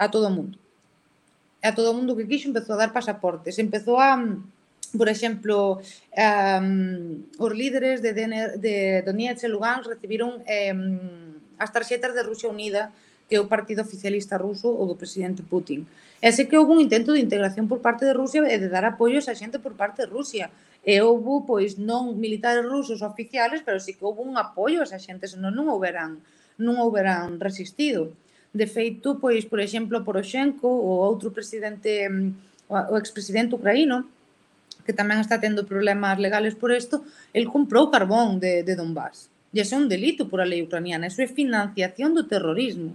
a todo o mundo. A todo o mundo que quixo empezou a dar pasaportes, empezou a Por exemplo, um, os líderes de, DN, de Donetsk e Lugansk recibiron um, as tarxetas de Rusia Unida que é o partido oficialista ruso ou do presidente Putin. E sei que houve un intento de integración por parte de Rusia e de dar apoios a xente por parte de Rusia. E houve, pois, non militares rusos oficiales, pero sí que houve un apoio a esa xente, senón non houberan, non houberan resistido. De feito, pois, por exemplo, Poroshenko, o outro presidente, o expresidente ucraíno, que tamén está tendo problemas legales por isto, el comprou carbón de, de Donbass. E ese é un delito por a lei ucraniana, eso é financiación do terrorismo.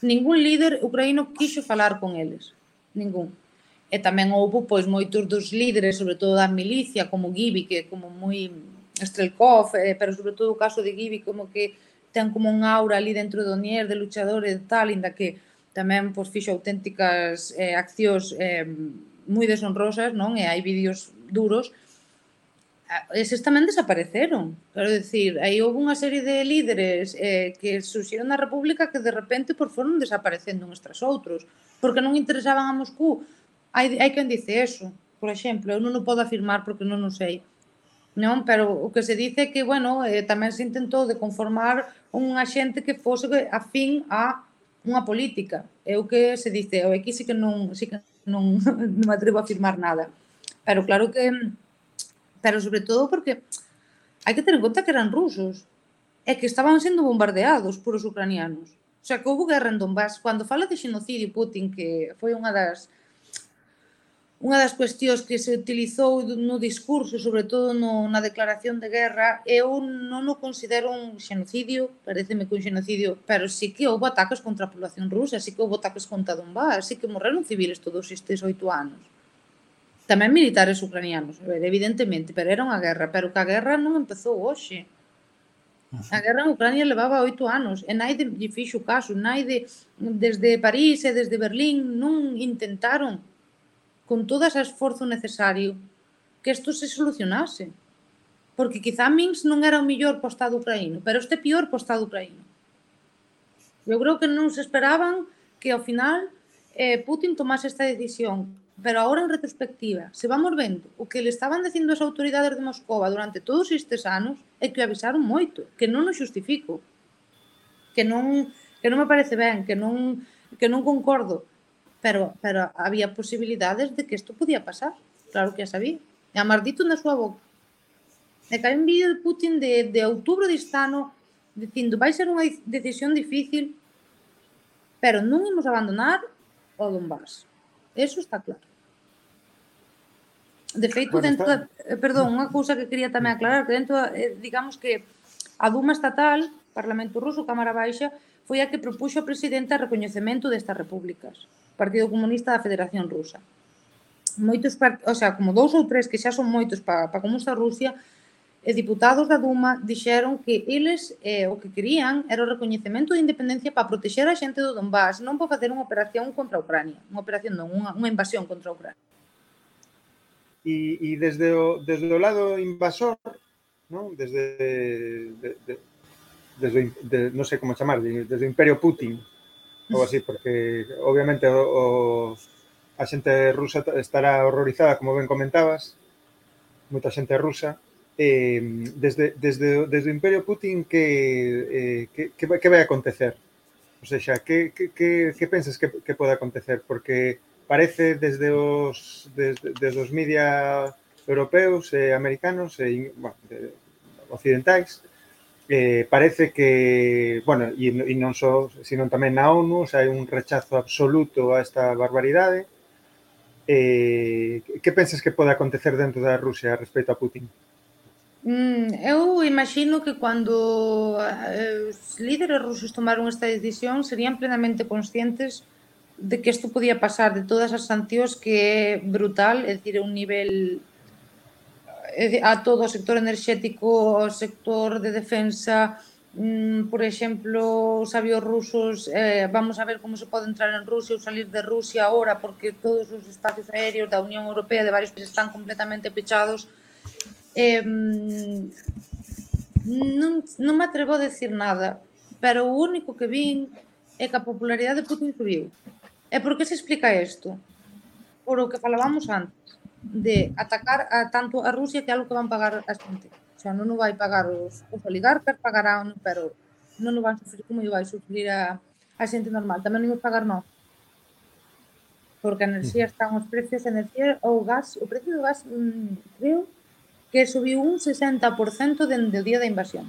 Ningún líder ucraíno quixo falar con eles, ningún. E tamén houve pois moitos dos líderes, sobre todo da milicia, como Gibi, que como moi Strelkov, eh, pero sobre todo o caso de Gibi, como que ten como un aura ali dentro do Nier de luchadores e tal, inda que tamén pois, fixo auténticas eh, accións eh, moi deshonrosas, non? E hai vídeos duros, ah, eses tamén desapareceron. Quero decir, aí houve unha serie de líderes eh, que surxiron na República que de repente por foron desaparecendo uns tras outros, porque non interesaban a Moscú. Hai, hai quen dice eso, por exemplo, eu non o podo afirmar porque non o sei. Non, pero o que se dice é que, bueno, eh, tamén se intentou de conformar unha xente que fose afín a unha política. É o que se dice, o aquí sí que non, sí que non, *laughs* non me atrevo a afirmar nada. Pero claro que, pero sobre todo porque hai que ter en conta que eran rusos e que estaban sendo bombardeados por os ucranianos. O sea, que houve guerra en Donbass. Cando fala de xenocidio Putin, que foi unha das Unha das cuestións que se utilizou no discurso, sobre todo no, na declaración de guerra, eu non o considero un xenocidio, pareceme que un xenocidio, pero sí que houve ataques contra a población rusa, sí que houve ataques contra Donbass, sí que morreron civiles todos estes oito anos. Tamén militares ucranianos, ver, evidentemente, pero era unha guerra, pero que a guerra non empezou hoxe. A guerra en Ucrania levaba oito anos e naide lle fixo caso, naide desde París e desde Berlín non intentaron con todo ese esforzo necesario, que isto se solucionase. Porque quizá Minsk non era o mellor para o Estado ucraíno, pero este pior para o Estado ucraíno. Eu creo que non se esperaban que ao final eh, Putin tomase esta decisión. Pero agora, en retrospectiva, se vamos vendo o que le estaban dicindo as autoridades de Moscova durante todos estes anos é que o avisaron moito, que non o xustifico, que non, que non me parece ben, que non, que non concordo, pero, pero había posibilidades de que isto podía pasar. Claro que a sabía. E a maldito na súa boca. E cae un vídeo de Putin de, de outubro deste ano dicindo vai ser unha decisión difícil pero non imos abandonar o Donbass. Eso está claro. De feito, bueno, dentro, está... eh, perdón, unha cousa que quería tamén aclarar, que dentro, eh, digamos que a Duma Estatal, Parlamento Ruso, Cámara Baixa, foi a que propuxo ao presidente o recoñecemento destas repúblicas. Partido Comunista da Federación Rusa. Moitos, o sea, como dous ou tres que xa son moitos para, para como está Rusia, e diputados da Duma dixeron que eles eh, o que querían era o recoñecemento de independencia para protexer a xente do Donbass, non para facer unha operación contra a Ucrania, unha operación non, unha, unha invasión contra a Ucrania. E, e desde, o, desde o lado invasor, non? desde, de, de, desde de, non sei como chamar, desde o Imperio Putin, ou así, porque obviamente o, o, a xente rusa estará horrorizada, como ben comentabas, moita xente rusa, eh, desde, desde, desde o Imperio Putin que, eh, que, que, que vai acontecer? O sea, que, que, que, que pensas que, que pode acontecer? Porque parece desde os, desde, desde os media europeos e eh, americanos e eh, bueno, eh, occidentais eh, parece que, bueno, e, e non só, sino tamén na ONU, xa hai un rechazo absoluto a esta barbaridade. Eh, que pensas que pode acontecer dentro da Rusia respecto a Putin? Mm, eu imagino que cando eh, os líderes rusos tomaron esta decisión serían plenamente conscientes de que isto podía pasar, de todas as sancións que é brutal, é dicir, un nivel Eh, a todo o sector enerxético, o sector de defensa, mm, por exemplo, os avións rusos, eh, vamos a ver como se pode entrar en Rusia ou salir de Rusia agora, porque todos os espacios aéreos da Unión Europea de varios países están completamente pechados. Eh, mm, non, non me atrevo a decir nada, pero o único que vin é que a popularidade de Putin subiu. E por que se explica isto? Por o que falábamos antes de atacar a, tanto a Rusia que é algo que van pagar a xente. O sea, non o vai pagar os, os oligarcas, pagarán, pero non o van sufrir como o vai sufrir a, a xente normal. Tamén non o pagar non. Porque a enerxía mm. están os precios, a enerxía ou gas, o precio do gas, mm, creo, que subiu un 60% dende o día da invasión.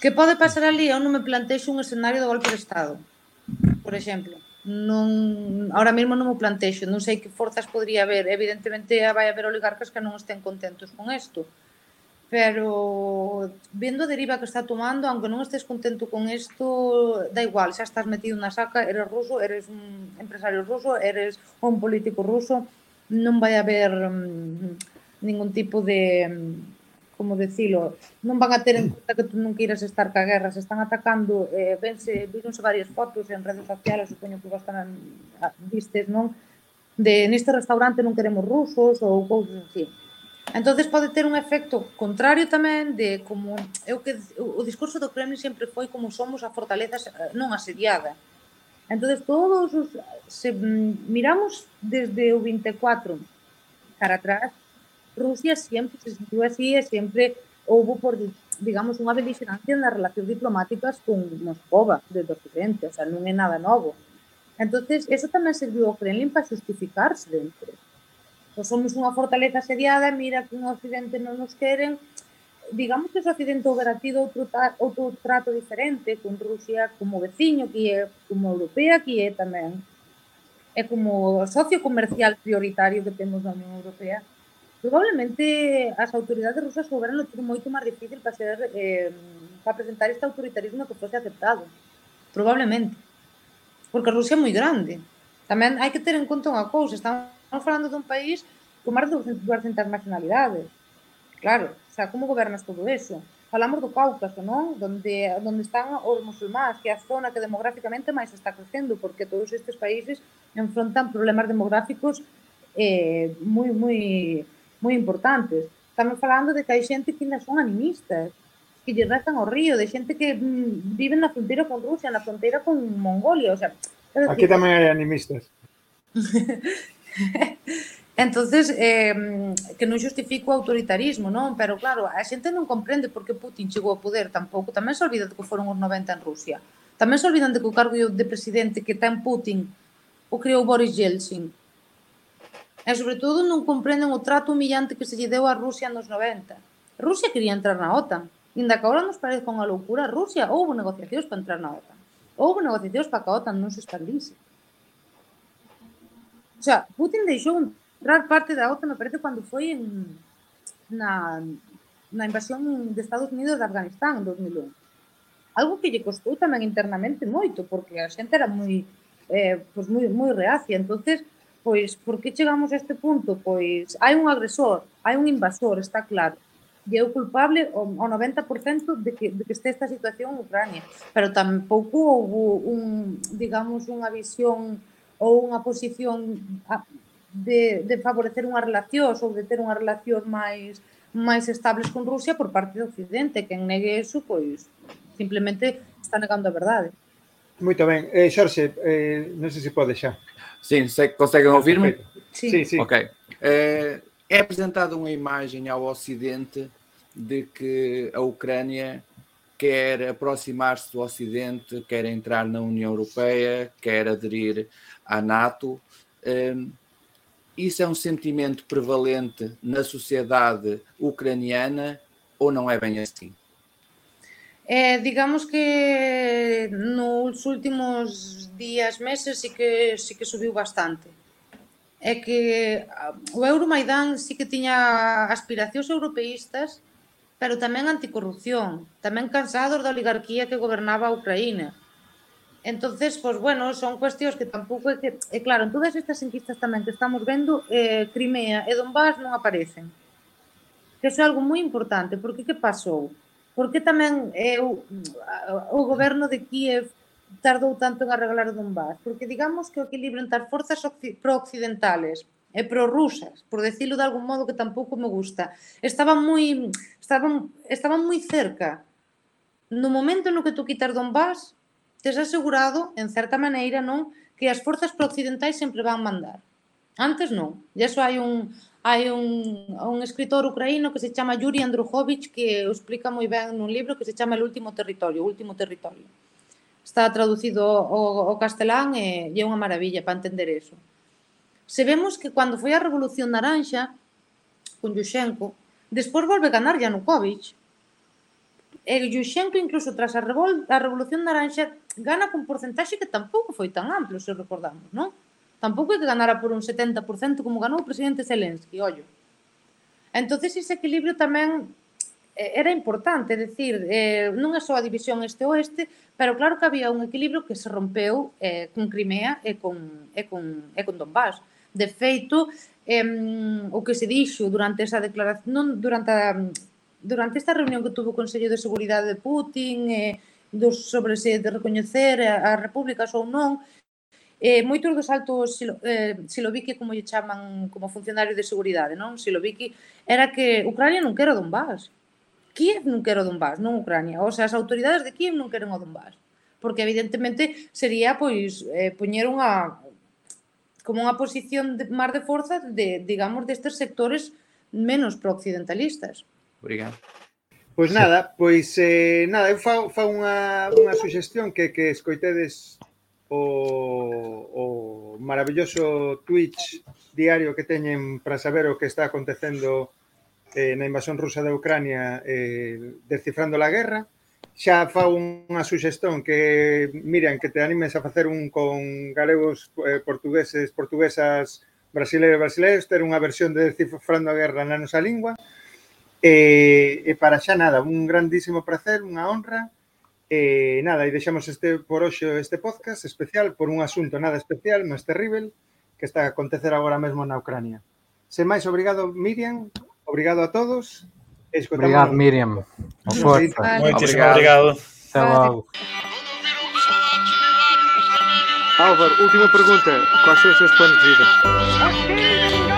Que pode pasar ali? Eu non me plantexo un escenario do golpe de Estado, por exemplo non, ahora mesmo non o plantexo, non sei que forzas podría haber, evidentemente vai haber oligarcas que non estén contentos con isto, pero vendo a deriva que está tomando, aunque non estés contento con isto, da igual, xa estás metido na saca, eres ruso, eres un empresario ruso, eres un político ruso, non vai haber mm, ningún tipo de mm, como decilo, non van a ter en mm. conta que tú non queiras estar ca guerra, se están atacando, eh, vense, víronse varias fotos en redes sociales, supoño que vos tamén ah, vistes, non? De neste restaurante non queremos rusos ou cousas así. Entonces pode ter un efecto contrario tamén de como eu que o discurso do Kremlin sempre foi como somos a fortaleza eh, non asediada. Entonces todos os se mm, miramos desde o 24 cara atrás Rusia siempre se sentiu así e sempre houve por digamos, unha belixerancia nas relacións diplomáticas con Moscova desde o Occidente, o sea, non é nada novo. entonces eso tamén serviu ao Kremlin para justificarse dentro. Pues somos unha fortaleza asediada, mira que un Occidente non nos queren, digamos que o Occidente houbera tido outro, outro trato diferente con Rusia como veciño, que é como europea, que é tamén é como socio comercial prioritario que temos na Unión Europea, Probablemente as autoridades rusas souberan ter moito máis difícil para ser eh, para presentar este autoritarismo que fose aceptado. Probablemente. Porque Rusia é moi grande. Tamén hai que ter en conta unha cousa, estamos falando dun país con máis de 200 nacionalidades. Claro, o sea, como gobernas todo eso? Falamos do Cáucaso, non? Donde, donde están os musulmáns, que é a zona que demográficamente máis está crecendo, porque todos estes países enfrontan problemas demográficos eh, moi, moi, moi importantes. Estamos falando de que hai xente que ainda son animistas, que lle rezan ao río, de xente que mm, vive na fronteira con Rusia, na fronteira con Mongolia, o sea... Decir, Aquí tamén hai animistas. *laughs* Entonces, eh, que non justifico o autoritarismo, non? Pero claro, a xente non comprende por que Putin chegou ao poder tampouco. Tamén se olvida de que foron os 90 en Rusia. Tamén se olvidan de que o cargo de presidente que ten Putin o creou Boris Yeltsin E, sobre todo, non comprenden o trato humillante que se lle deu a Rusia nos 90. Rusia quería entrar na OTAN. Inda que agora nos parece unha loucura, Rusia houve negociacións para entrar na OTAN. Houve negociacións para que a OTAN non se expandise. O sea, Putin deixou entrar parte da OTAN, me parece, cando foi en, na, na invasión de Estados Unidos de Afganistán en 2001. Algo que lle costou tamén internamente moito, porque a xente era moi eh, pues moi, moi reacia. entonces Pois, por que chegamos a este punto? Pois, hai un agresor, hai un invasor, está claro. E é o culpable ao 90% de que, de que este esta situación en Ucrania. Pero tampouco houve un, digamos, unha visión ou unha posición de, de favorecer unha relación ou de ter unha relación máis máis estables con Rusia por parte do Occidente. Quen negue eso, pois, simplemente está negando a verdade. Moito ben. Eh, Xorxe, eh, non sei se pode xa. Sim, se conseguem ouvir-me? Sí. Sí, sí. Ok. Eh, é apresentada uma imagem ao Ocidente de que a Ucrânia quer aproximar-se do Ocidente, quer entrar na União Europeia, quer aderir à NATO. Um, isso é um sentimento prevalente na sociedade ucraniana ou não é bem assim? Eh, digamos que nos últimos días, meses, sí que, sí que subiu bastante. É que ah, o Euromaidán sí que tiña aspiracións europeístas, pero tamén anticorrupción, tamén cansados da oligarquía que gobernaba a Ucraína. Entonces, pois, pues, bueno, son cuestións que tampouco é que... E claro, en todas estas enquistas tamén que estamos vendo, eh, Crimea e Donbass non aparecen. Que é algo moi importante, porque que pasou? porque tamén eh, o, o goberno de Kiev tardou tanto en arreglar o Donbass? Porque digamos que o equilibrio entre as forzas pro-occidentales e prorrusas, por decirlo de algún modo que tampouco me gusta, estaban moi estaban estaban moi cerca. No momento no que tú quitar Donbass, tes asegurado, en certa maneira, non, que as forzas prooccidentais sempre van mandar. Antes non. E iso hai un hai un, un escritor ucraíno que se chama Yuri Andrukhovich que o explica moi ben nun libro que se chama El último territorio, o último territorio. Está traducido ao, ao castelán e, e é unha maravilla para entender eso. Se vemos que cando foi a Revolución Naranxa con Yushchenko, despois volve a ganar Yanukovych. E Yushchenko incluso tras a, revol, a Revolución Naranxa gana con porcentaxe que tampouco foi tan amplo, se recordamos, non? Tampouco é que ganara por un 70% como ganou o presidente Zelensky, ollo. Entonces ese equilibrio tamén eh, era importante, é dicir, eh, non é só a división este-oeste, pero claro que había un equilibrio que se rompeu eh, con Crimea e con, e con, e con Donbass. De feito, eh, o que se dixo durante esa declaración, non durante a, durante esta reunión que tuvo o Consello de Seguridade de Putin, eh, dos sobre se de recoñecer a, a repúblicas ou non, Eh, moitos dos altos silo, eh, Siloviki, como lle chaman como funcionarios de seguridade, non? Siloviki, era que Ucrania non quero Donbass. Kiev non quero Donbass, non Ucrania. O sea, as autoridades de Kiev non queren o Donbass. Porque evidentemente sería pois eh, poñer unha como unha posición de, máis de forza de, digamos, destes sectores menos prooccidentalistas. Obrigado. Pois nada, pois eh, nada, eu fa, fa unha, unha suxestión que, que escoitedes o, o maravilloso Twitch diario que teñen para saber o que está acontecendo eh, na invasión rusa de Ucrania eh, descifrando a guerra xa fa unha suxestón que Miriam, que te animes a facer un con galegos, eh, portugueses, portuguesas, brasileiros, brasileiros, ter unha versión de descifrando a guerra na nosa lingua. E, e para xa nada, un grandísimo placer, unha honra E nada, e deixamos este por hoxe este podcast especial por un asunto nada especial, mas terrible, que está a acontecer agora mesmo na Ucrania. Sen máis, obrigado Miriam, obrigado a todos. Obrigado Miriam. Forza. Moitísimo obrigado. Até logo. Álvaro, última pergunta. Quais são os seus planos de vida?